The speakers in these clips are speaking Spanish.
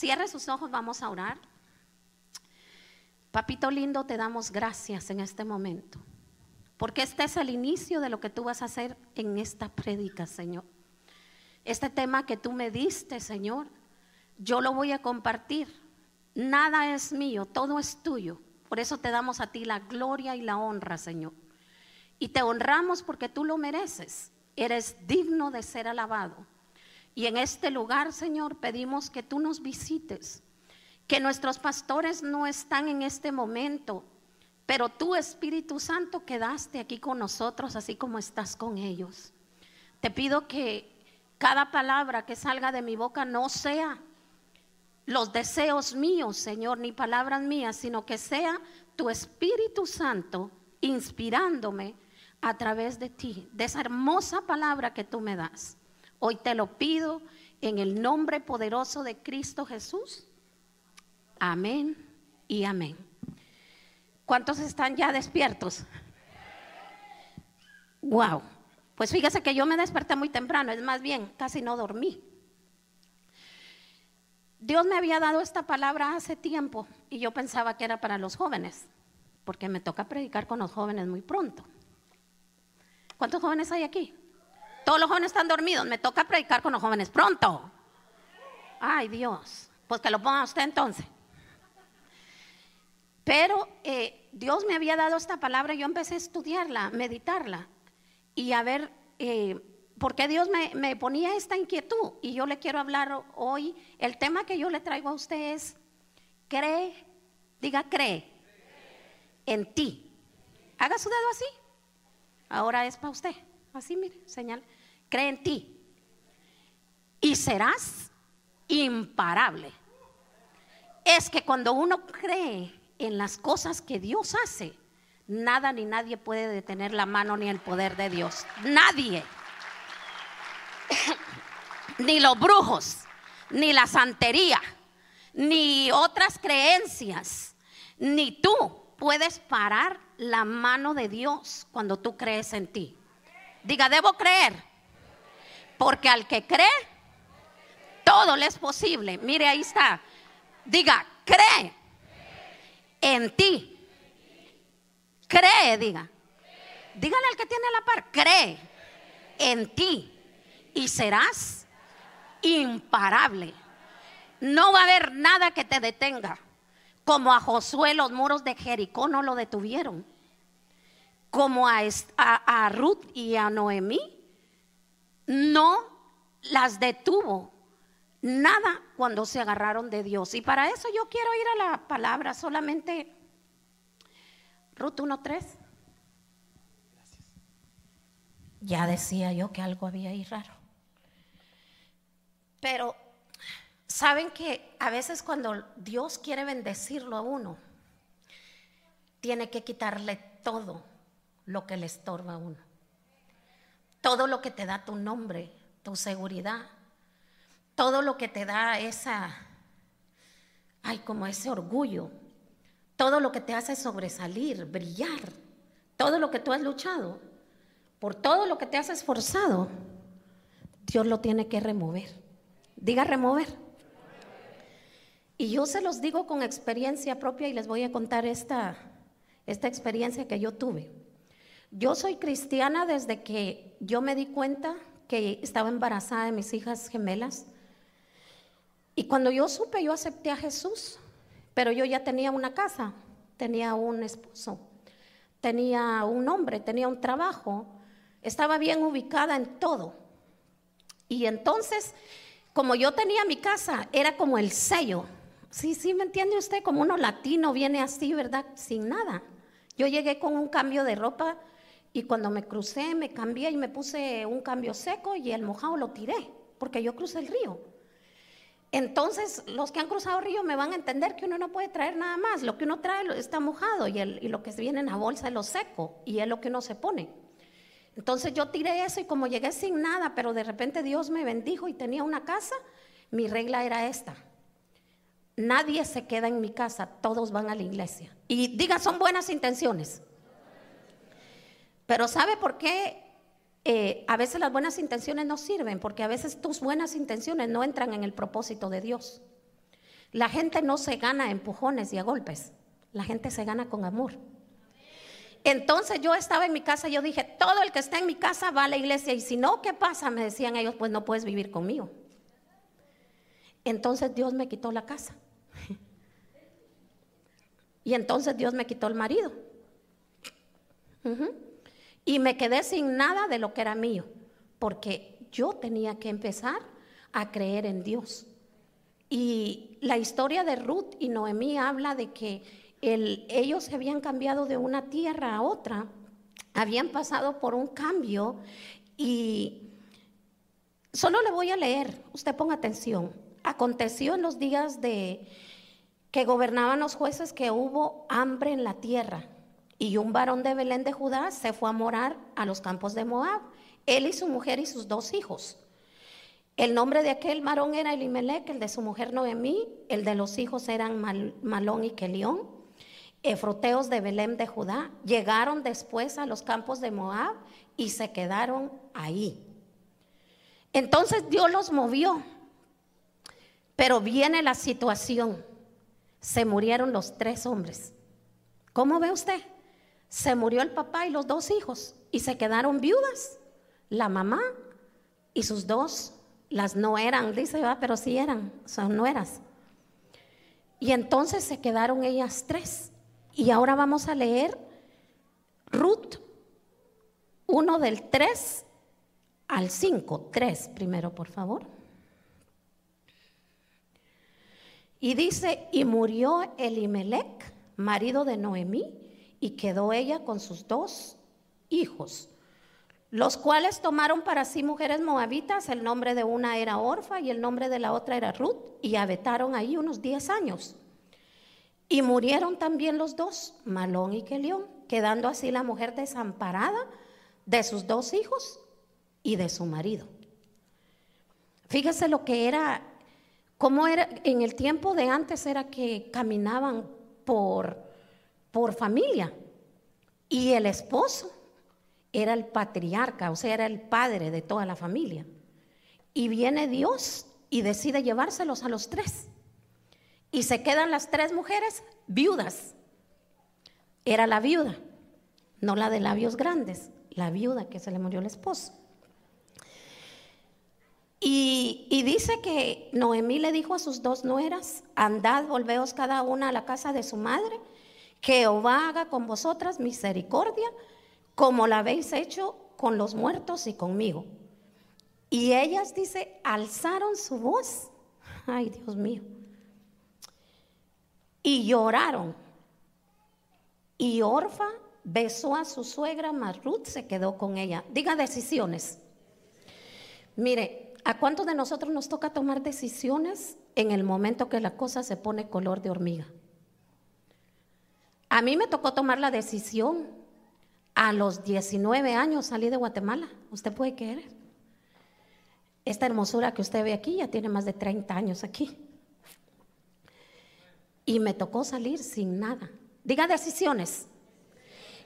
Cierre sus ojos, vamos a orar. Papito lindo, te damos gracias en este momento, porque este es el inicio de lo que tú vas a hacer en esta prédica, Señor. Este tema que tú me diste, Señor, yo lo voy a compartir. Nada es mío, todo es tuyo. Por eso te damos a ti la gloria y la honra, Señor. Y te honramos porque tú lo mereces. Eres digno de ser alabado. Y en este lugar, Señor, pedimos que tú nos visites, que nuestros pastores no están en este momento, pero tú, Espíritu Santo, quedaste aquí con nosotros, así como estás con ellos. Te pido que cada palabra que salga de mi boca no sea los deseos míos, Señor, ni palabras mías, sino que sea tu Espíritu Santo inspirándome a través de ti, de esa hermosa palabra que tú me das. Hoy te lo pido en el nombre poderoso de Cristo Jesús. Amén y amén. ¿Cuántos están ya despiertos? Wow. Pues fíjese que yo me desperté muy temprano, es más bien, casi no dormí. Dios me había dado esta palabra hace tiempo y yo pensaba que era para los jóvenes, porque me toca predicar con los jóvenes muy pronto. ¿Cuántos jóvenes hay aquí? Todos los jóvenes están dormidos, me toca predicar con los jóvenes pronto. Ay Dios, pues que lo ponga usted entonces. Pero eh, Dios me había dado esta palabra yo empecé a estudiarla, meditarla y a ver eh, porque Dios me, ponía esta inquietud y yo le quiero hablar hoy. El tema que yo le traigo a usted es, cree, diga cree, en ti. Haga su dedo así. Ahora es para usted. Así, mire, señal. Cree en ti. Y serás imparable. Es que cuando uno cree en las cosas que Dios hace, nada ni nadie puede detener la mano ni el poder de Dios. Nadie. ni los brujos, ni la santería, ni otras creencias, ni tú puedes parar la mano de Dios cuando tú crees en ti. Diga, debo creer, porque al que cree, todo le es posible. Mire, ahí está. Diga, cree en ti. Cree, diga. Dígale al que tiene la par, cree en ti y serás imparable. No va a haber nada que te detenga. Como a Josué los muros de Jericó no lo detuvieron. Como a, a, Ruth y a Noemí no las detuvo nada cuando se agarraron de Dios. Y para eso yo quiero ir a la palabra solamente. Ruth 1.3. Ya decía yo que algo había ahí raro. Pero saben que a veces cuando Dios quiere bendecirlo a uno, tiene que quitarle todo lo que le estorba a uno. Todo lo que te da tu nombre, tu seguridad, todo lo que te da esa, ay, como ese orgullo, todo lo que te hace sobresalir, brillar, todo lo que tú has luchado, por todo lo que te has esforzado, Dios lo tiene que remover. Diga remover. Y yo se los digo con experiencia propia y les voy a contar esta, esta experiencia que yo tuve. Yo soy cristiana desde que yo me di cuenta que estaba embarazada de mis hijas gemelas. Y cuando yo supe, yo acepté a Jesús, pero yo ya tenía una casa, tenía un esposo, tenía un hombre, tenía un trabajo, estaba bien ubicada en todo. Y entonces como yo tenía mi casa, era como el sello. Sí, sí, ¿me entiende usted? Como uno latino viene así, ¿verdad? Sin nada. Yo llegué con un cambio de ropa y cuando me crucé, me cambié y me puse un cambio seco y el mojado lo tiré, porque yo crucé el río. Entonces, los que han cruzado el río me van a entender que uno no puede traer nada más. Lo que uno trae está mojado y, y lo que viene en la bolsa es lo seco y es lo que uno se pone. Entonces yo tiré eso y como llegué sin nada, pero de repente Dios me bendijo y tenía una casa, mi regla era esta. Nadie se queda en mi casa, todos van a la iglesia. Y diga, son buenas intenciones. Pero ¿sabe por qué eh, a veces las buenas intenciones no sirven? Porque a veces tus buenas intenciones no entran en el propósito de Dios. La gente no se gana a empujones y a golpes, la gente se gana con amor. Entonces yo estaba en mi casa, yo dije, todo el que está en mi casa va a la iglesia y si no, ¿qué pasa? Me decían ellos, pues no puedes vivir conmigo. Entonces Dios me quitó la casa. Y entonces Dios me quitó el marido. Y me quedé sin nada de lo que era mío, porque yo tenía que empezar a creer en Dios. Y la historia de Ruth y Noemí habla de que ellos se habían cambiado de una tierra a otra, habían pasado por un cambio y solo le voy a leer, usted ponga atención. Aconteció en los días de que gobernaban los jueces que hubo hambre en la tierra y un varón de Belén de Judá se fue a morar a los campos de Moab, él y su mujer y sus dos hijos. El nombre de aquel varón era Elimelech, el de su mujer Noemí, el de los hijos eran Malón y Kelión efroteos de Belén de Judá, llegaron después a los campos de Moab y se quedaron ahí. Entonces Dios los movió, pero viene la situación. Se murieron los tres hombres. ¿Cómo ve usted? Se murió el papá y los dos hijos y se quedaron viudas, la mamá y sus dos, las no eran, dice, pero sí eran, son nueras. Y entonces se quedaron ellas tres. Y ahora vamos a leer Ruth 1 del 3 al 5. 3 primero, por favor. Y dice, y murió Elimelech, marido de Noemí, y quedó ella con sus dos hijos, los cuales tomaron para sí mujeres moabitas, el nombre de una era Orfa y el nombre de la otra era Ruth, y habitaron ahí unos 10 años. Y murieron también los dos, Malón y Kelión, quedando así la mujer desamparada de sus dos hijos y de su marido. Fíjese lo que era, cómo era, en el tiempo de antes era que caminaban por, por familia y el esposo era el patriarca, o sea, era el padre de toda la familia. Y viene Dios y decide llevárselos a los tres. Y se quedan las tres mujeres viudas. Era la viuda, no la de labios grandes, la viuda que se le murió el esposo. Y, y, dice que Noemí le dijo a sus dos nueras, andad, volveos cada una a la casa de su madre, Jehová haga con vosotras misericordia, como la habéis hecho con los muertos y conmigo. Y ellas, dice, alzaron su voz. Ay, Dios mío y lloraron. Y Orfa besó a su suegra, mas Ruth se quedó con ella. Diga decisiones. Mire, ¿a cuántos de nosotros nos toca tomar decisiones en el momento que la cosa se pone color de hormiga? A mí me tocó tomar la decisión a los 19 años salí de Guatemala. ¿Usted puede creer? Esta hermosura que usted ve aquí ya tiene más de 30 años aquí y me tocó salir sin nada. Diga decisiones.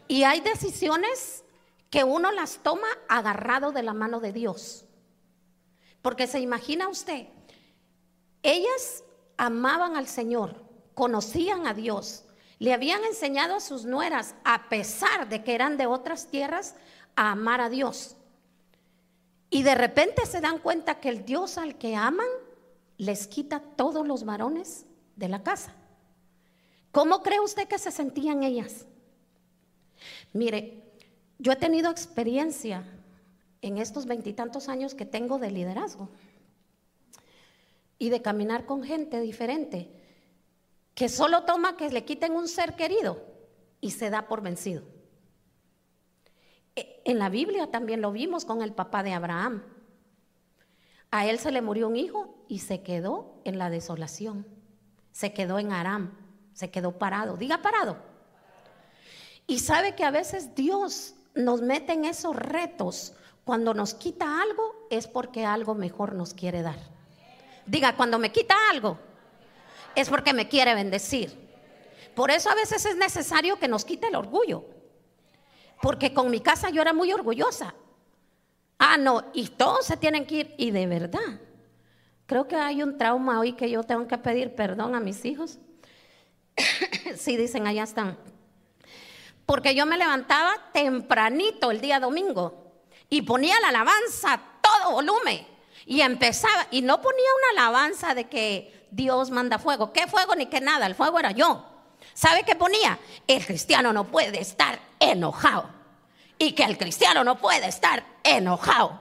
Y hay decisiones que uno las toma agarrado de la mano de Dios. Porque se imagina usted, ellas amaban al Señor, conocían a Dios, le habían enseñado a sus nueras, a pesar de que eran de otras tierras, a amar a Dios. Y de repente se dan cuenta que el Dios al que aman les quita todos los varones de la casa. ¿Cómo cree usted que se sentían ellas? Mire, yo he tenido experiencia en estos veintitantos años que tengo de liderazgo y de caminar con gente diferente, que solo toma que le quiten un ser querido y se da por vencido. E, en la Biblia también lo vimos con el papá de Abraham. A él se le murió un hijo y se quedó en la desolación, se quedó en Aram se quedó parado. Diga parado. Y sabe que a veces Dios nos mete en esos retos. Cuando nos quita algo es porque algo mejor nos quiere dar. Diga, cuando me quita algo es porque me quiere bendecir. Por eso a veces es necesario que nos quite el orgullo. Porque con mi casa yo era muy orgullosa. Ah, no, y todos se tienen que ir. Y de verdad, Creo que hay un trauma hoy que yo tengo que pedir perdón a mis hijos. sí, dicen, allá están. Porque yo me levantaba tempranito el día domingo y ponía la alabanza a todo volumen. Y empezaba, y no ponía una alabanza de que Dios manda fuego. ¿Qué fuego ni qué nada? El fuego era yo. ¿Sabe qué ponía? El cristiano no puede estar enojado. Y que el cristiano no puede estar enojado.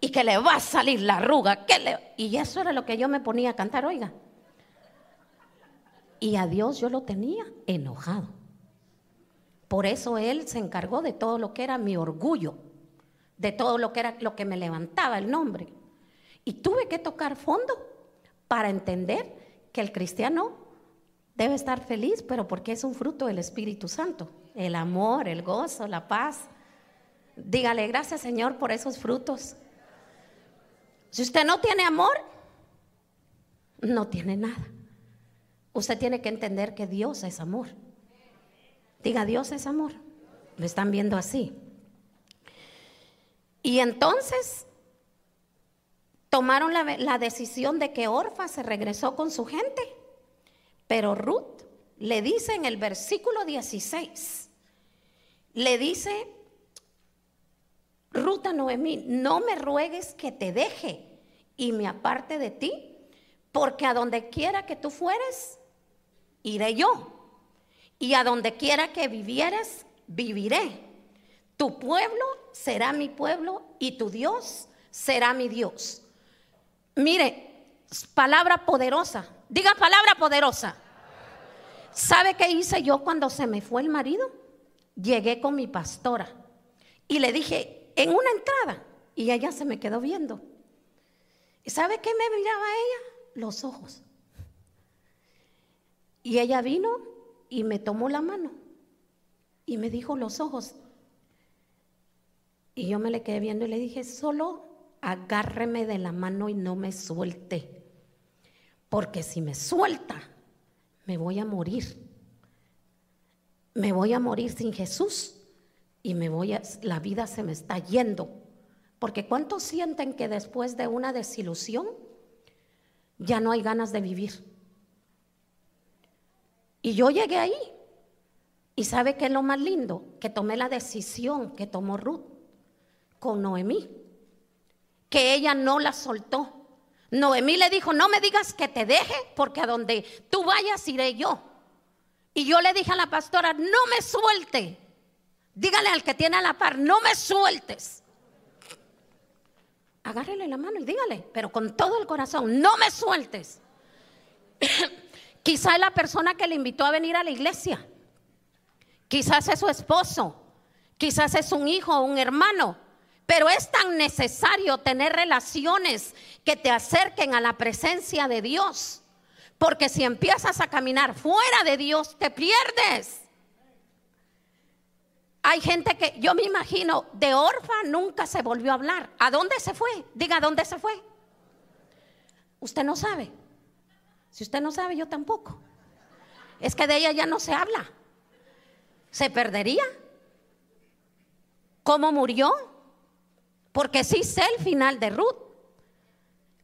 Y que le va a salir la arruga. Que Y eso era lo que yo me ponía a cantar, oiga. Y a Dios yo lo tenía enojado. Por eso Él se encargó de todo lo que era mi orgullo, de todo lo que era lo que me levantaba el nombre. Y tuve que tocar fondo para entender que el cristiano debe estar feliz, pero porque es un fruto del Espíritu Santo. El amor, el gozo, la paz. Dígale gracias Señor por esos frutos. Si usted no tiene amor, no tiene nada. Usted tiene que entender que Dios es amor. Diga, Dios es amor. Lo están viendo así. Y entonces tomaron la, decisión de que Orfa se regresó con su gente. Pero Ruth le dice en el versículo 16, le dice, Ruth a Noemí, no me ruegues que te deje y me aparte de ti, porque a donde quiera que tú fueres, iré yo. Y a donde quiera que vivieres, viviré. Tu pueblo será mi pueblo y tu Dios será mi Dios. Mire, palabra poderosa. Diga palabra poderosa. ¿Sabe qué hice yo cuando se me fue el marido? Llegué con mi pastora y le dije en una entrada y ella se me quedó viendo. ¿Y sabe qué me miraba ella? Los ojos. Y ella vino y me tomó la mano y me dijo los ojos. Y yo me le quedé viendo y le dije, solo agárreme de la mano y no me suelte. Porque si me suelta, me voy a morir. Me voy a morir sin Jesús y me voy a la vida se me está yendo. Porque ¿cuántos sienten que después de una desilusión ya no hay ganas de vivir? Y yo llegué ahí. ¿Y sabe qué es lo más lindo? Que tomé la decisión que tomó Ruth con Noemí. Que ella no la soltó. Noemí le dijo, no me digas que te deje, porque a donde tú vayas iré yo. Y yo le dije a la pastora, no me suelte. Dígale al que tiene a la par, no me sueltes. Agárrele la mano y dígale, pero con todo el corazón, no me sueltes. Quizá es la persona que le invitó a venir a la iglesia. Quizás es su esposo. Quizás es un hijo o un hermano. Pero es tan necesario tener relaciones que te acerquen a la presencia de Dios. Porque si empiezas a caminar fuera de Dios, te pierdes. Hay gente que, yo me imagino, de Orfa nunca se volvió a hablar. ¿A dónde se fue? Diga, ¿a dónde se fue? Usted no sabe. Si usted no sabe, yo tampoco. Es que de ella ya no se habla. ¿Se perdería? ¿Cómo murió? Porque sí sé el final de Ruth.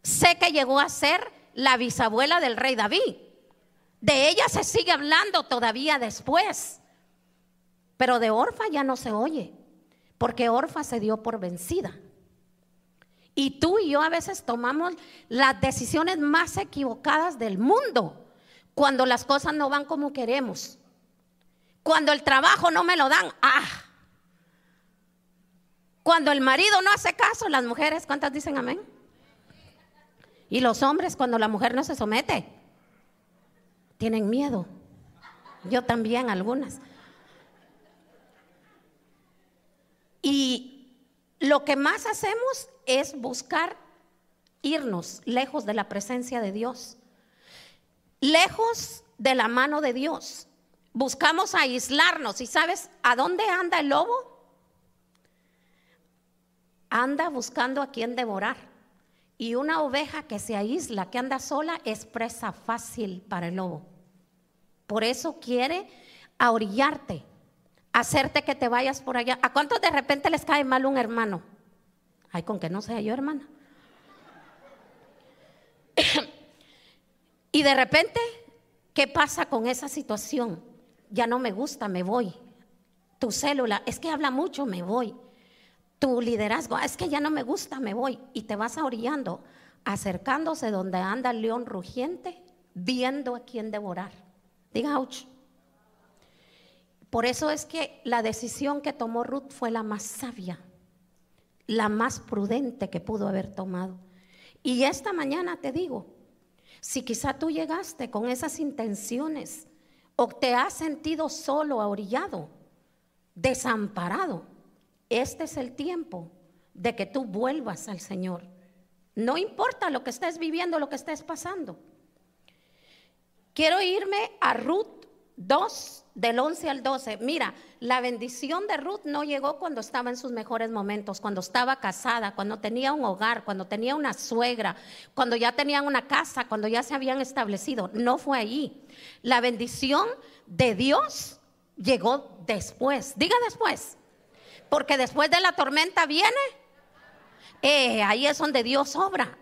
Sé que llegó a ser la bisabuela del rey David. De ella se sigue hablando todavía después. Pero de Orfa ya no se oye, porque Orfa se dio por vencida. Y tú y yo a veces tomamos las decisiones más equivocadas del mundo cuando las cosas no van como queremos. Cuando el trabajo no me lo dan, ah. Cuando el marido no hace caso, las mujeres, ¿cuántas dicen amén? Y los hombres, cuando la mujer no se somete, tienen miedo. Yo también, algunas. Y lo que más hacemos es buscar irnos lejos de la presencia de Dios, lejos de la mano de Dios. Buscamos aislarnos. ¿Y sabes a dónde anda el lobo? Anda buscando a quien devorar. Y una oveja que se aísla, que anda sola, es presa fácil para el lobo. Por eso quiere ahorillarte, hacerte que te vayas por allá. ¿A cuántos de repente les cae mal un hermano? Ay, con que no sea yo, hermana. y de repente, ¿qué pasa con esa situación? Ya no me gusta, me voy. Tu célula, es que habla mucho, me voy. Tu liderazgo, es que ya no me gusta, me voy. Y te vas orillando, acercándose donde anda el león rugiente, viendo a quién devorar. Diga, ouch. Por eso es que la decisión que tomó Ruth fue la más sabia, la más prudente que pudo haber tomado. Y esta mañana te digo, si quizá tú llegaste con esas intenciones o te has sentido solo, ahorillado, desamparado, este es el tiempo de que tú vuelvas al Señor. No importa lo que estés viviendo, lo que estés pasando. Quiero irme a Ruth 2, del 11 al 12. Mira, la bendición de Ruth no llegó cuando estaba en sus mejores momentos, cuando estaba casada, cuando tenía un hogar, cuando tenía una suegra, cuando ya tenían una casa, cuando ya se habían establecido. No fue ahí. La bendición de Dios llegó después. Diga después. Porque después de la tormenta viene. Eh, ahí es donde Dios obra.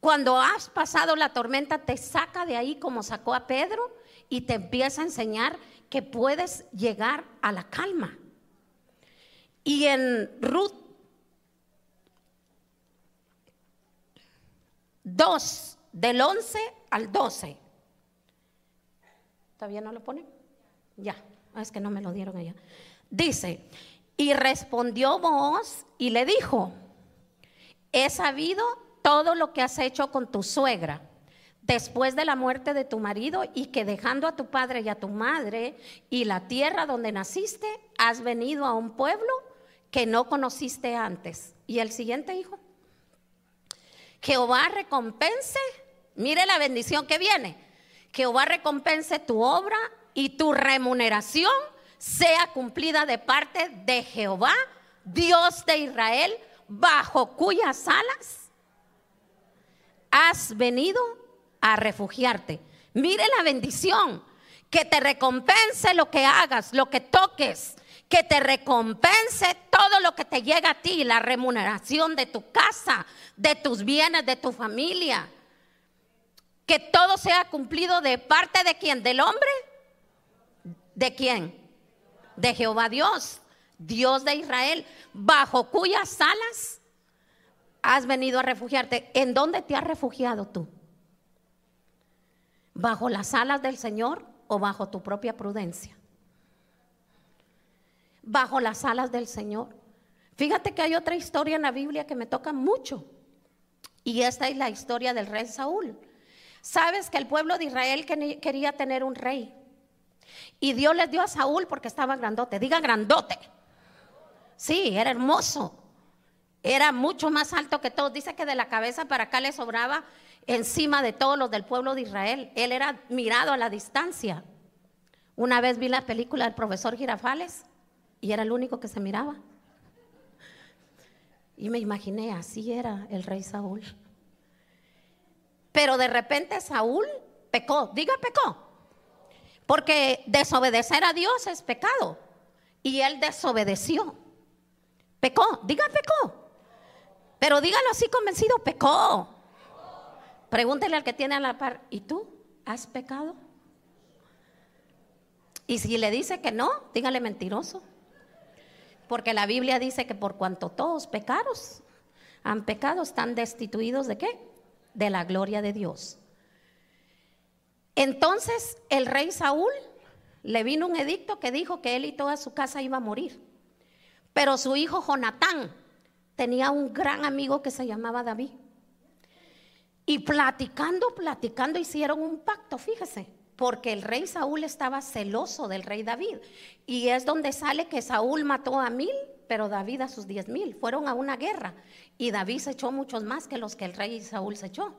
Cuando has pasado la tormenta, te saca de ahí como sacó a Pedro y te empieza a enseñar que puedes llegar a la calma. Y en Ruth 2, del 11 al 12. ¿Todavía no lo ponen? Ya, es que no me lo dieron allá. Dice, y respondió vos y le dijo, he sabido todo lo que has hecho con tu suegra después de la muerte de tu marido y que dejando a tu padre y a tu madre y la tierra donde naciste, has venido a un pueblo que no conociste antes. Y el siguiente hijo, Jehová recompense, mire la bendición que viene, Jehová recompense tu obra y tu remuneración sea cumplida de parte de Jehová, Dios de Israel, bajo cuyas alas has venido a refugiarte. Mire la bendición, que te recompense lo que hagas, lo que toques, que te recompense todo lo que te llega a ti, la remuneración de tu casa, de tus bienes, de tu familia. Que todo sea cumplido de parte de quién, del hombre. ¿De quién? De Jehová Dios, Dios de Israel, bajo cuyas alas has venido a refugiarte. ¿En dónde te has refugiado tú? ¿Bajo las alas del Señor o bajo tu propia prudencia? Bajo las alas del Señor. Fíjate que hay otra historia en la Biblia que me toca mucho. Y esta es la historia del rey Saúl. Sabes que el pueblo de Israel quería tener un rey. Y Dios les dio a Saúl porque estaba grandote. Diga grandote. Sí, era hermoso. Era mucho más alto que todos. Dice que de la cabeza para acá le sobraba encima de todos los del pueblo de Israel. Él era mirado a la distancia. Una vez vi la película del profesor Girafales y era el único que se miraba. Y me imaginé, así era el rey Saúl. Pero de repente Saúl pecó, diga pecó, porque desobedecer a Dios es pecado. Y él desobedeció. Pecó, diga pecó. Pero dígalo así convencido, pecó. Pregúntele al que tiene a la par, ¿y tú has pecado? Y si le dice que no, dígale mentiroso. Porque la Biblia dice que por cuanto todos pecaros han pecado, están destituidos de qué? De la gloria de Dios. Entonces el rey Saúl le vino un edicto que dijo que él y toda su casa iba a morir. Pero su hijo Jonatán tenía un gran amigo que se llamaba David. Y platicando, platicando, hicieron un pacto, fíjese, porque el rey Saúl estaba celoso del rey David. Y es donde sale que Saúl mató a mil, pero David a sus diez mil. Fueron a una guerra y David se echó muchos más que los que el rey Saúl se echó.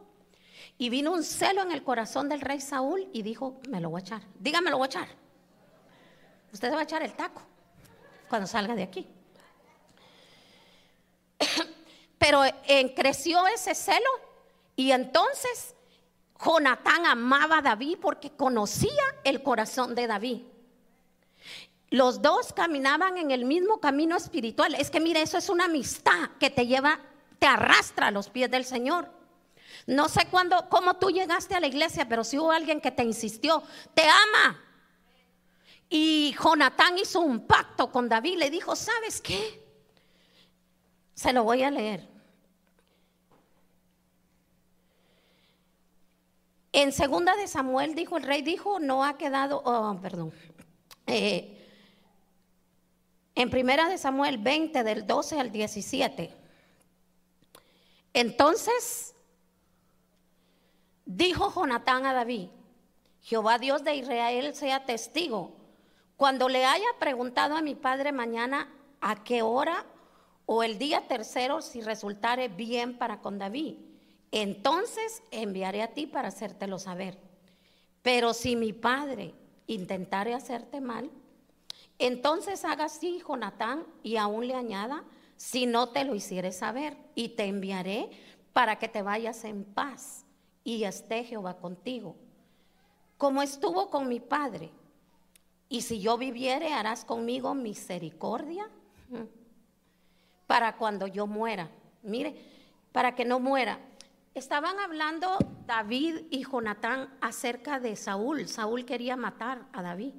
Y vino un celo en el corazón del rey Saúl y dijo, me lo voy a echar. Dígame, lo voy a echar. Usted se va a echar el taco cuando salga de aquí. Pero en, creció ese celo y entonces Jonatán amaba a David porque conocía el corazón de David. Los dos caminaban en el mismo camino espiritual. Es que mire, eso es una amistad que te lleva, te arrastra a los pies del Señor. No sé cuándo, cómo tú llegaste a la iglesia, pero si hubo alguien que te insistió, te ama. Y Jonatán hizo un pacto con David, le dijo, ¿sabes qué? Se lo voy a leer. En segunda de Samuel dijo, el rey dijo, no ha quedado, oh, perdón. Eh, en primera de Samuel 20, del 12 al 17. Entonces dijo Jonatán a David, Jehová Dios de Israel sea testigo, cuando le haya preguntado a mi padre mañana a qué hora o el día tercero si resultare bien para con David, entonces enviaré a ti para hacértelo saber. Pero si mi padre intentare hacerte mal, entonces haga así, Jonatán, y aún le añada, si no te lo hicieres saber, y te enviaré para que te vayas en paz, y esté Jehová contigo. Como estuvo con mi padre, y si yo viviere, harás conmigo misericordia para cuando yo muera. Mire, para que no muera. Estaban hablando David y Jonatán acerca de Saúl. Saúl quería matar a David.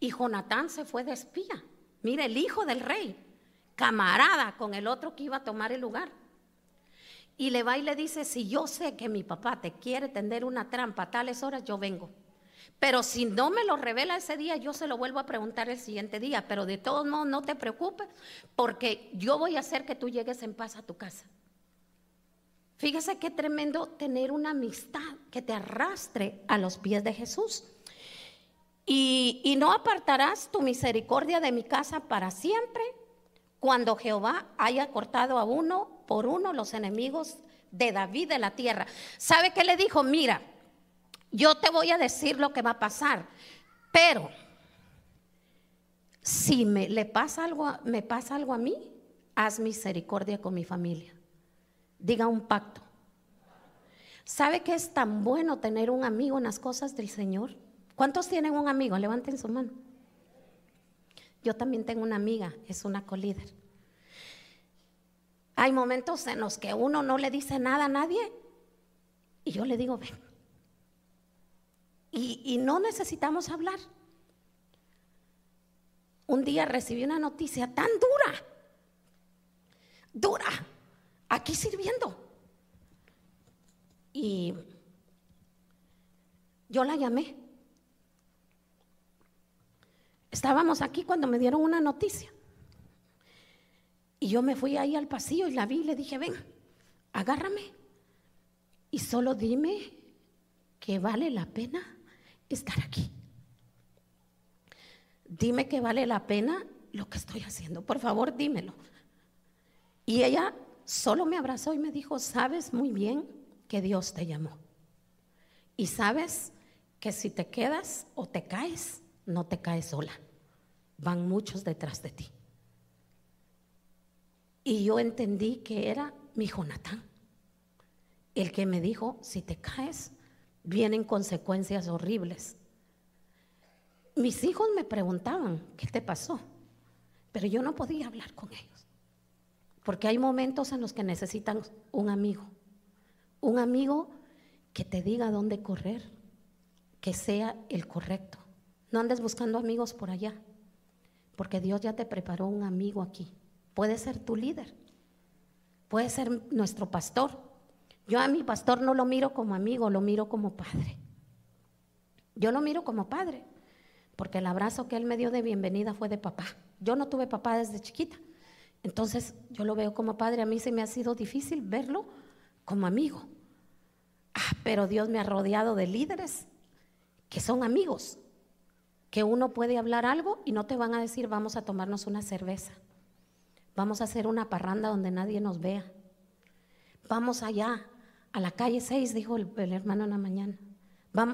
Y Jonatán se fue de espía. Mire, el hijo del rey, camarada con el otro que iba a tomar el lugar. Y le va y le dice, si yo sé que mi papá te quiere tender una trampa a tales horas, yo vengo. Pero si no me lo revela ese día, yo se lo vuelvo a preguntar el siguiente día. Pero de todos modos, no te preocupes, porque yo voy a hacer que tú llegues en paz a tu casa. Fíjese qué tremendo tener una amistad que te arrastre a los pies de Jesús. Y, no apartarás tu misericordia de mi casa para siempre cuando Jehová haya cortado a uno por uno los enemigos de David de la tierra. ¿Sabe qué le dijo? Mira, yo te voy a decir lo que va a pasar, pero si me le pasa algo, me pasa algo a mí, haz misericordia con mi familia diga un pacto. ¿Sabe que es tan bueno tener un amigo en las cosas del Señor? ¿Cuántos tienen un amigo? Levanten su mano. Yo también tengo una amiga, es una colíder. Hay momentos en los que uno no le dice nada a nadie y yo le digo, ven. Y, no necesitamos hablar. Un día recibí una noticia tan dura, dura, aquí sirviendo. Y yo la llamé. Estábamos aquí cuando me dieron una noticia. Y yo me fui ahí al pasillo y la vi y le dije, ven, agárrame. Y solo dime que vale la pena estar aquí. Dime que vale la pena lo que estoy haciendo. Por favor, dímelo. Y ella solo me abrazó y me dijo, sabes muy bien que Dios te llamó. Y sabes que si te quedas o te caes, no te caes sola. Van muchos detrás de ti. Y yo entendí que era mi Jonatán, el que me dijo, si te caes, vienen consecuencias horribles. Mis hijos me preguntaban, ¿qué te pasó? Pero yo no podía hablar con ellos. Porque hay momentos en los que necesitan un amigo. Un amigo que te diga dónde correr, que sea el correcto. No andes buscando amigos por allá, porque Dios ya te preparó un amigo aquí. Puede ser tu líder, puede ser nuestro pastor. Yo a mi pastor no lo miro como amigo, lo miro como padre. Yo lo miro como padre, porque el abrazo que él me dio de bienvenida fue de papá. Yo no tuve papá desde chiquita. Entonces yo lo veo como padre, a mí se me ha sido difícil verlo como amigo. Ah, pero Dios me ha rodeado de líderes que son amigos, que uno puede hablar algo y no te van a decir vamos a tomarnos una cerveza, vamos a hacer una parranda donde nadie nos vea, vamos allá a la calle 6, dijo el, hermano en la mañana.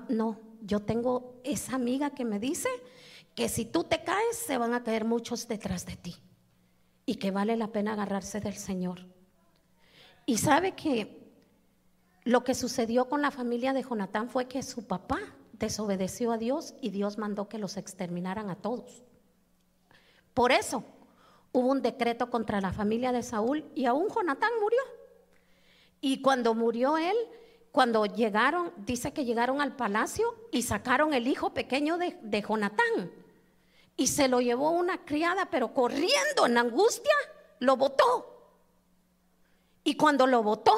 no, yo tengo esa amiga que me dice que si tú te caes se van a caer muchos detrás de ti y que vale la pena agarrarse del Señor. Y sabe que lo que sucedió con la familia de Jonatán fue que su papá desobedeció a Dios y Dios mandó que los exterminaran a todos. Por eso hubo un decreto contra la familia de Saúl y aún Jonatán murió. Y cuando murió él, cuando llegaron, dice que llegaron al palacio y sacaron el hijo pequeño de, de Jonatán. Y se lo llevó una criada, pero corriendo en angustia, lo botó. Y cuando lo botó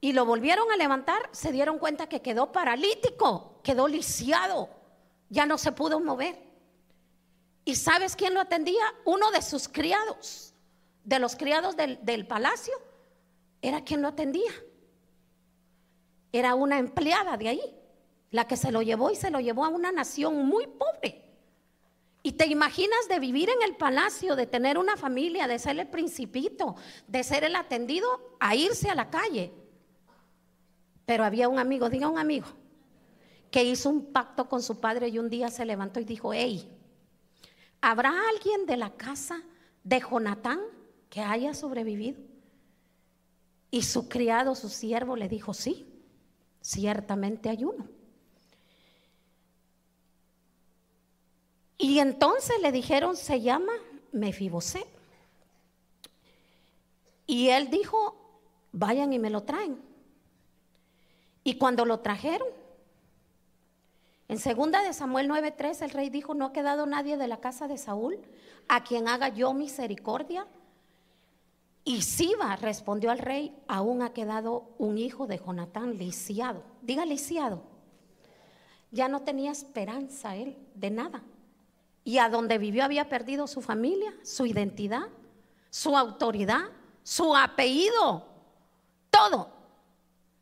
y lo volvieron a levantar, se dieron cuenta que quedó paralítico, quedó lisiado, ya no se pudo mover. ¿Y sabes quién lo atendía? Uno de sus criados, de los criados del, palacio, era quien lo atendía era una empleada de ahí, la que se lo llevó y se lo llevó a una nación muy pobre. Y te imaginas de vivir en el palacio, de tener una familia, de ser el principito, de ser el atendido, a irse a la calle. Pero había un amigo, diga un amigo, que hizo un pacto con su padre y un día se levantó y dijo, hey, ¿habrá alguien de la casa de Jonatán que haya sobrevivido? Y su criado, su siervo, le dijo, sí. Ciertamente hay uno. Y entonces le dijeron, se llama Mefibosé. Y él dijo, vayan y me lo traen. Y cuando lo trajeron, en segunda de Samuel 9:3 el rey dijo, no ha quedado nadie de la casa de Saúl a quien haga yo misericordia y Siba respondió al rey, aún ha quedado un hijo de Jonatán lisiado. Diga lisiado. Ya no tenía esperanza él de nada. Y a donde vivió había perdido su familia, su identidad, su autoridad, su apellido, todo.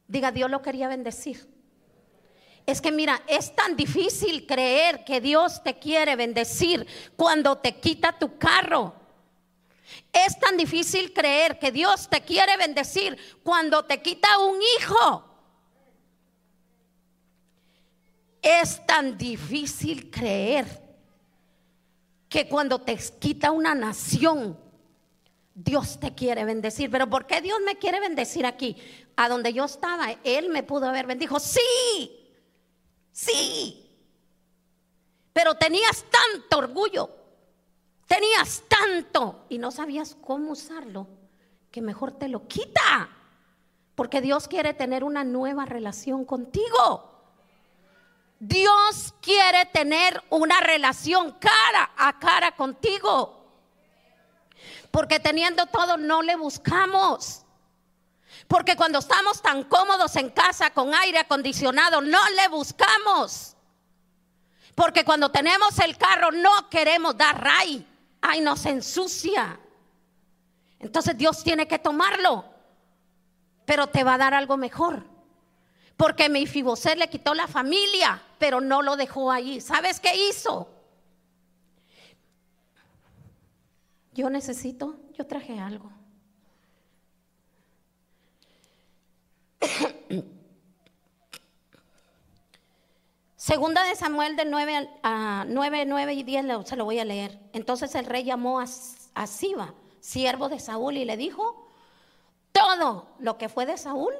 Diga, Dios lo quería bendecir. Es que mira, es tan difícil creer que Dios te quiere bendecir cuando te quita tu carro, es tan difícil creer que Dios te quiere bendecir cuando te quita un hijo. Es tan difícil creer que cuando te quita una nación, Dios te quiere bendecir. Pero ¿por qué Dios me quiere bendecir aquí? A donde yo estaba, Él me pudo haber bendijo. Sí, sí. Pero tenías tanto orgullo Tenías tanto y no sabías cómo usarlo, que mejor te lo quita. Porque Dios quiere tener una nueva relación contigo. Dios quiere tener una relación cara a cara contigo. Porque teniendo todo no le buscamos. Porque cuando estamos tan cómodos en casa con aire acondicionado, no le buscamos. Porque cuando tenemos el carro no queremos dar ray ay, nos ensucia. Entonces Dios tiene que tomarlo, pero te va a dar algo mejor. Porque mi Fiboset le quitó la familia, pero no lo dejó ahí. ¿Sabes qué hizo? Yo necesito, yo traje algo. Segunda de Samuel de 9, a 9, 9 y 10 se lo voy a leer. Entonces el rey llamó a, a Siba, siervo de Saúl, y le dijo, todo lo que fue de Saúl,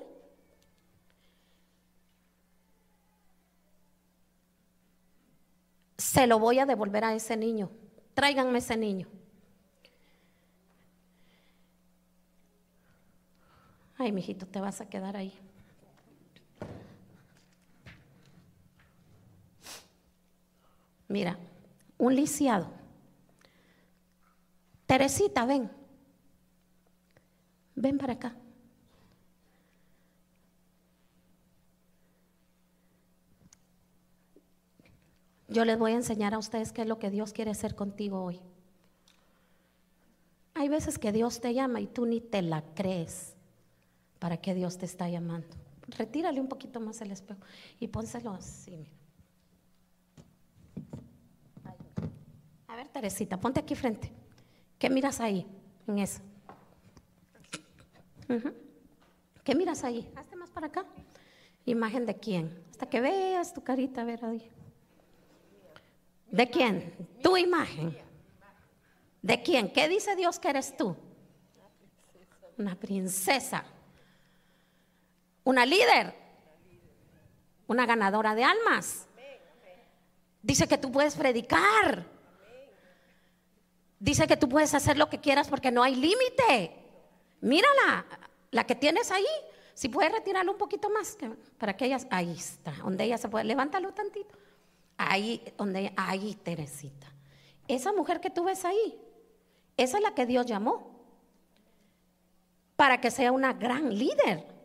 se lo voy a devolver a ese niño. Tráiganme ese niño. Ay, mijito, te vas a quedar ahí. Mira, un lisiado. Teresita, ven. Ven para acá. Yo les voy a enseñar a ustedes qué es lo que Dios quiere hacer contigo hoy. Hay veces que Dios te llama y tú ni te la crees para que Dios te está llamando. Retírale un poquito más el espejo y pónselo así. Mira. A ver, Teresita, ponte aquí frente. ¿Qué miras ahí en eso? ¿Qué miras ahí? Hazte más para acá. ¿Imagen de quién? Hasta que veas tu carita, a ver ahí. ¿De quién? Tu imagen. ¿De quién? ¿Qué dice Dios que eres tú? Una princesa. Una líder. Una ganadora de almas. Dice que tú puedes predicar. Dice que tú puedes hacer lo que quieras porque no hay límite. Mírala, la que tienes ahí. Si puede retirarlo un poquito más, para que ella, ahí está, donde ella se puede, levántalo tantito. Ahí, donde, ahí, Teresita. Esa mujer que tú ves ahí, esa es la que Dios llamó para que sea una gran líder,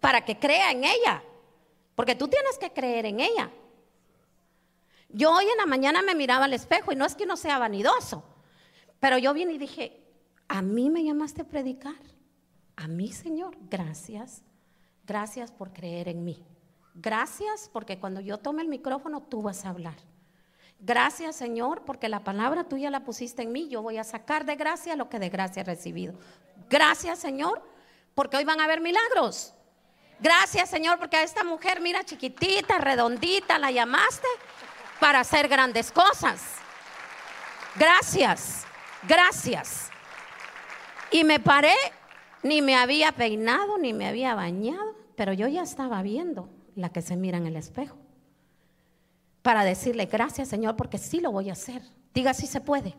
para que crea en ella, porque tú tienes que creer en ella. Yo hoy en la mañana me miraba al espejo y no es que no sea vanidoso, pero yo vine y dije, a mí me llamaste a predicar, a mí Señor, gracias, gracias por creer en mí. Gracias porque cuando yo tome el micrófono tú vas a hablar. Gracias Señor porque la palabra tuya la pusiste en mí. Yo voy a sacar de gracia lo que de gracia he recibido. Gracias Señor porque hoy van a haber milagros. Gracias Señor porque a esta mujer, mira chiquitita, redondita, la llamaste para hacer grandes cosas. Gracias, gracias. Y me paré, ni me había peinado, ni me había bañado, pero yo ya estaba viendo la que se mira en el espejo. Para decirle gracias Señor porque sí lo voy a hacer. Diga si se puede.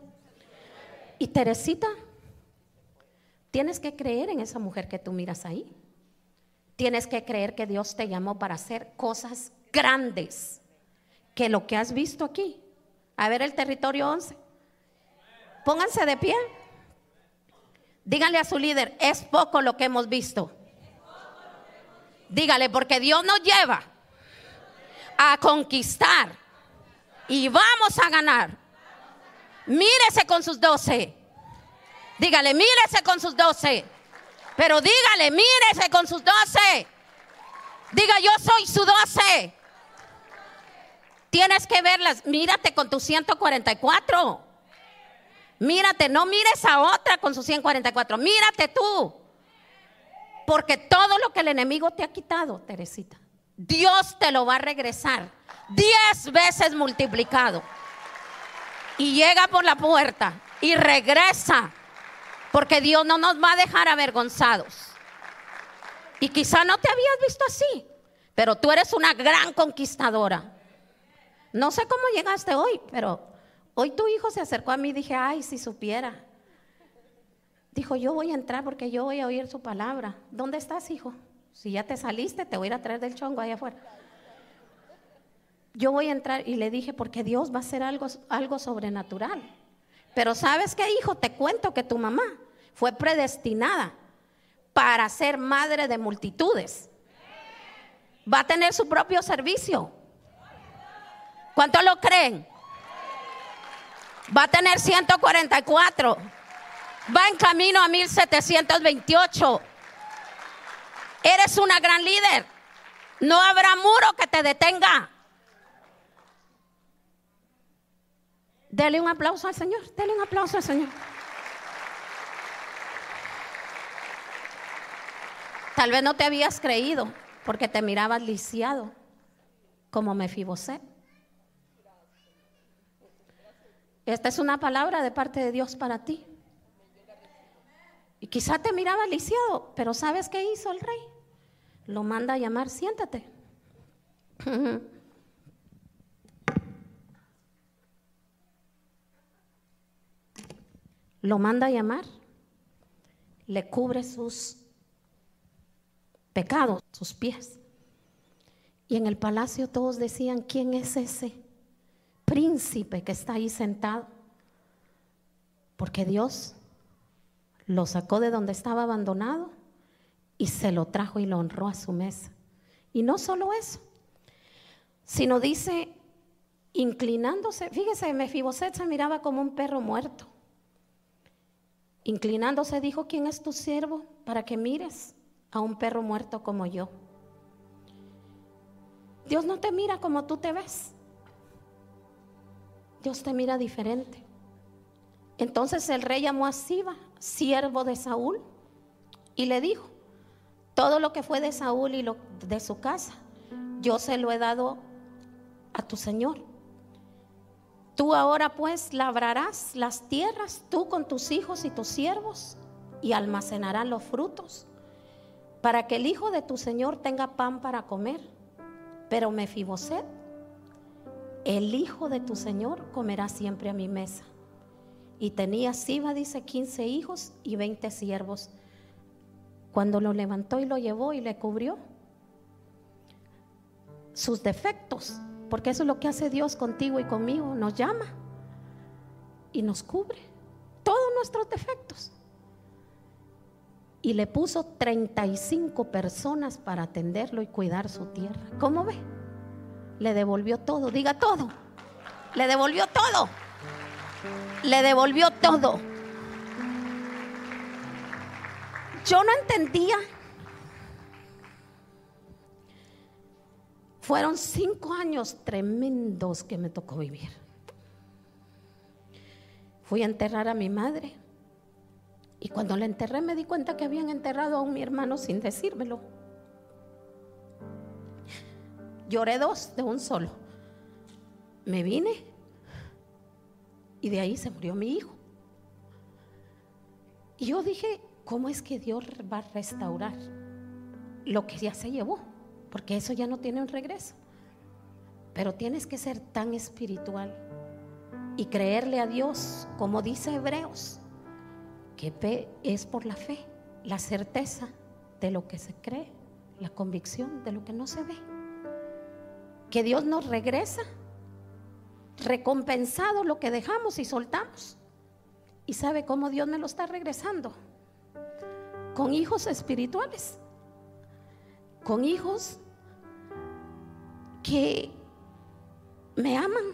Y Teresita, tienes que creer en esa mujer que tú miras ahí. Tienes que creer que Dios te llamó para hacer cosas grandes que lo que has visto aquí. A ver el territorio 11. Pónganse de pie. Díganle a su líder, es poco lo que hemos visto. Dígale, porque Dios nos lleva a conquistar y vamos a ganar. Mírese con sus doce. Dígale, mírese con sus doce. Pero dígale, mírese con sus doce. Diga, yo soy su doce. Tienes que verlas. Mírate con tu 144. Mírate, no mires a otra con su 144. Mírate tú. Porque todo lo que el enemigo te ha quitado, Teresita, Dios te lo va a regresar diez veces multiplicado. Y llega por la puerta y regresa. Porque Dios no nos va a dejar avergonzados. Y quizá no te habías visto así, pero tú eres una gran conquistadora. No sé cómo llegaste hoy, pero hoy tu hijo se acercó a mí y dije, ay, si supiera. Dijo, yo voy a entrar porque yo voy a oír su palabra. ¿Dónde estás, hijo? Si ya te saliste, te voy a ir a traer del chongo allá afuera. Yo voy a entrar y le dije, porque Dios va a hacer algo, algo sobrenatural. Pero sabes qué, hijo, te cuento que tu mamá fue predestinada para ser madre de multitudes. Va a tener su propio servicio. ¿Cuántos lo creen? Va a tener 144 va en camino a 1728. Eres una gran líder. No habrá muro que te detenga. Dele un aplauso al Señor. Dele un aplauso al Señor. Tal vez no te habías creído porque te mirabas lisiado como Mefiboset. Esta es una palabra de parte de Dios para ti. Y quizá te miraba lisiado, pero ¿sabes qué hizo el rey? Lo manda a llamar, siéntate. Lo manda a llamar, le cubre sus pecados, sus pies. Y en el palacio todos decían, ¿quién es ese príncipe que está ahí sentado? Porque Dios lo sacó de donde estaba abandonado y se lo trajo y lo honró a su mesa. Y no solo eso, sino dice, inclinándose, fíjese, Mefiboset se miraba como un perro muerto. Inclinándose dijo, ¿quién es tu siervo para que mires a un perro muerto como yo? Dios no te mira como tú te ves. Dios te mira diferente. Entonces el rey llamó a Siba, siervo de Saúl, y le dijo, todo lo que fue de Saúl y de su casa, yo se lo he dado a tu Señor. Tú ahora pues labrarás las tierras, tú con tus hijos y tus siervos, y almacenarás los frutos, para que el hijo de tu Señor tenga pan para comer. Pero Mefiboset, el hijo de tu Señor, comerá siempre a mi mesa. Y tenía Siba, dice, 15 hijos y 20 siervos. cuando lo levantó y lo llevó y le cubrió sus defectos, porque eso es lo que hace Dios contigo y conmigo, nos llama y nos cubre todos nuestros defectos. Y le puso 35 personas para atenderlo y cuidar su tierra. ¿Cómo ve? Le devolvió todo, diga todo. Le devolvió todo. Le devolvió todo. Yo no entendía. Fueron cinco años tremendos que me tocó vivir. Fui a enterrar a mi madre. Y cuando la enterré me di cuenta que habían enterrado a un mi hermano sin decírmelo. Lloré dos de un solo. Me vine y de ahí se murió mi hijo. Y yo dije, ¿cómo es que Dios va a restaurar lo que ya se llevó? Porque eso ya no tiene un regreso. Pero tienes que ser tan espiritual y creerle a Dios, como dice Hebreos, que es por la fe, la certeza de lo que se cree, la convicción de lo que no se ve. Que Dios nos regresa recompensado lo que dejamos y soltamos. ¿Y sabe cómo Dios me lo está regresando? Con hijos espirituales, con hijos que me aman,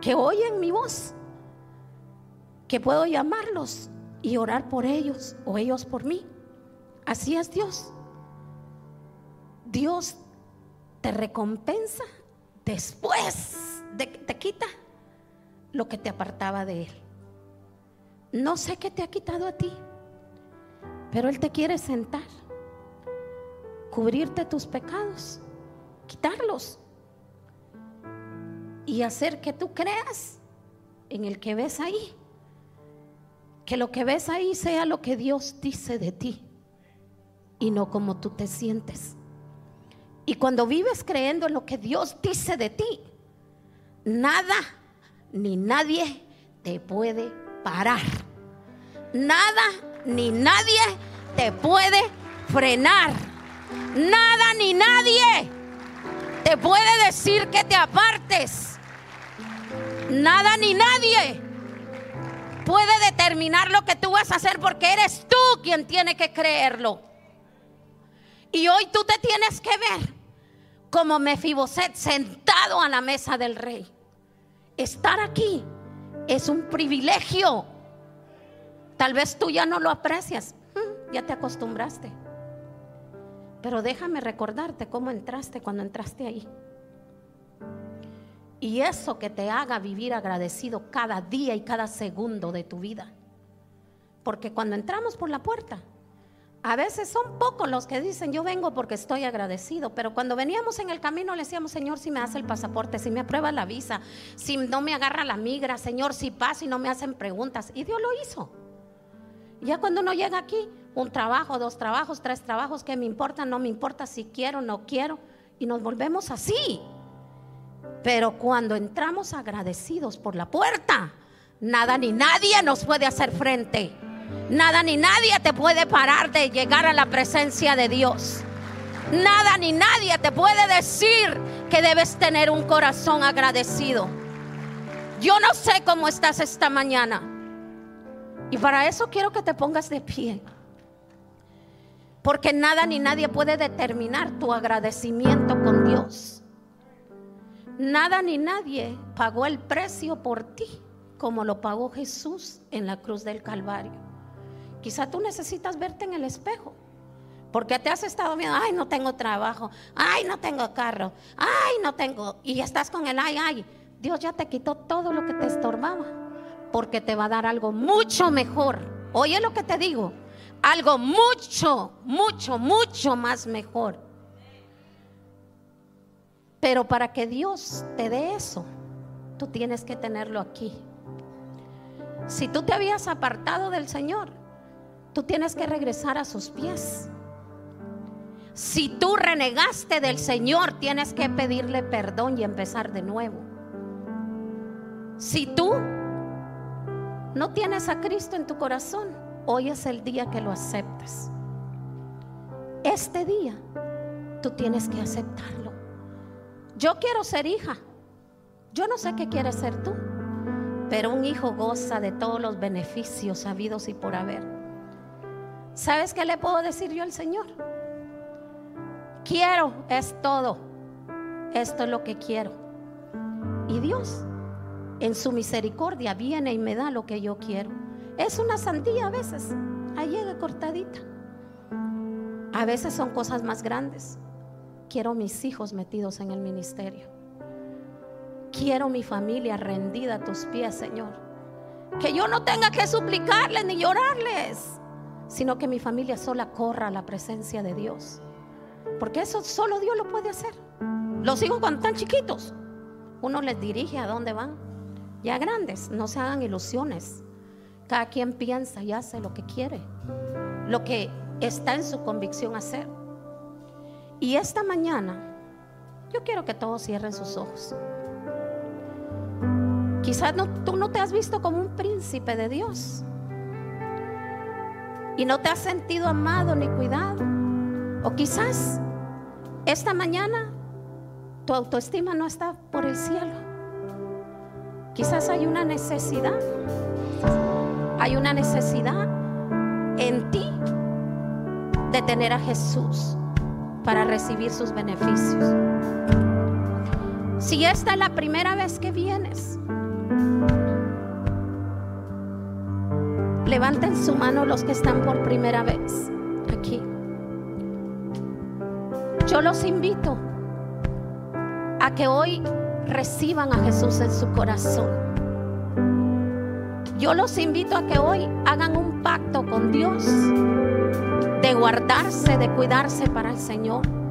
que oyen mi voz, que puedo llamarlos y orar por ellos o ellos por mí. Así es Dios. Dios te recompensa después de que te quita lo que te apartaba de Él. No sé qué te ha quitado a ti, pero Él te quiere sentar, cubrirte tus pecados quitarlos y hacer que tú creas en el que ves ahí. Que lo que ves ahí sea lo que Dios dice de ti y no como tú te sientes. Y cuando vives creyendo en lo que Dios dice de ti, nada ni nadie te puede parar. Nada ni nadie te puede frenar. Nada ni nadie te puede decir que te apartes. Nada ni nadie puede determinar lo que tú vas a hacer porque eres tú quien tiene que creerlo. Y hoy tú te tienes que ver como Mefiboset sentado a la mesa del rey. Estar aquí es un privilegio. Tal vez tú ya no lo aprecias, mm, ya te acostumbraste. Pero déjame recordarte cómo entraste cuando entraste ahí. Y eso que te haga vivir agradecido cada día y cada segundo de tu vida. Porque cuando entramos por la puerta, a veces son pocos los que dicen, yo vengo porque estoy agradecido, pero cuando veníamos en el camino le decíamos, Señor, si me hace el pasaporte, si me aprueba la visa, si no me agarra la migra, Señor, si paso y no me hacen preguntas. Y Dios lo hizo. Ya cuando uno llega aquí, un trabajo, dos trabajos, tres trabajos, ¿qué me importa? No me importa si quiero, no quiero. Y nos volvemos así. Pero cuando entramos agradecidos por la puerta, nada ni nadie nos puede hacer frente. Nada ni nadie te puede parar de llegar a la presencia de Dios. Nada ni nadie te puede decir que debes tener un corazón agradecido. Yo no sé cómo estás esta mañana. Y para eso quiero que te pongas de pie. Porque nada ni nadie puede determinar tu agradecimiento con Dios. Nada ni nadie pagó el precio por ti como lo pagó Jesús en la cruz del Calvario. Quizá tú necesitas verte en el espejo. Porque te has estado viendo, ay, no tengo trabajo, ay, no tengo carro, ay, no tengo, y estás con el ay, ay. Dios ya te quitó todo lo que te estorbaba, porque te va a dar algo mucho mejor. Oye lo que te digo, algo mucho, mucho, mucho más mejor. Pero para que Dios te dé eso, tú tienes que tenerlo aquí. Si tú te habías apartado del Señor, tú tienes que regresar a sus pies. Si tú renegaste del Señor, tienes que pedirle perdón y empezar de nuevo. Si tú no tienes a Cristo en tu corazón, Hoy es el día que lo aceptas. este día tú tienes que aceptarlo. Yo quiero ser hija. Yo no sé qué quieres ser tú, pero un hijo goza de todos los beneficios habidos y por haber. ¿Sabes qué le puedo decir yo al Señor? Quiero, es todo. Esto es lo que quiero. Y Dios, en su misericordia, viene y me da lo que yo quiero. Es una sandía a veces, ahí llega cortadita. A veces son cosas más grandes. Quiero mis hijos metidos en el ministerio. Quiero mi familia rendida a tus pies, Señor. Que yo no tenga que suplicarles ni llorarles, sino que mi familia sola corra a la presencia de Dios. Porque eso solo Dios lo puede hacer. Los hijos cuando están chiquitos, uno les dirige a dónde van. Ya grandes, no se hagan ilusiones. Cada quien piensa y hace lo que quiere, lo que está en su convicción hacer. Y esta mañana, yo quiero que todos cierren sus ojos. Quizás tú no te has visto como un príncipe de Dios. Y no te has sentido amado ni cuidado. O quizás esta mañana tu autoestima no está por el cielo. Quizás hay una necesidad. Hay una necesidad en ti de tener a Jesús para recibir sus beneficios. Si esta es la primera vez que vienes, levanten su mano los que están por primera vez aquí. Yo los invito a que hoy reciban a Jesús en su corazón. Yo los invito a que hoy hagan un pacto con Dios de guardarse, de cuidarse para el Señor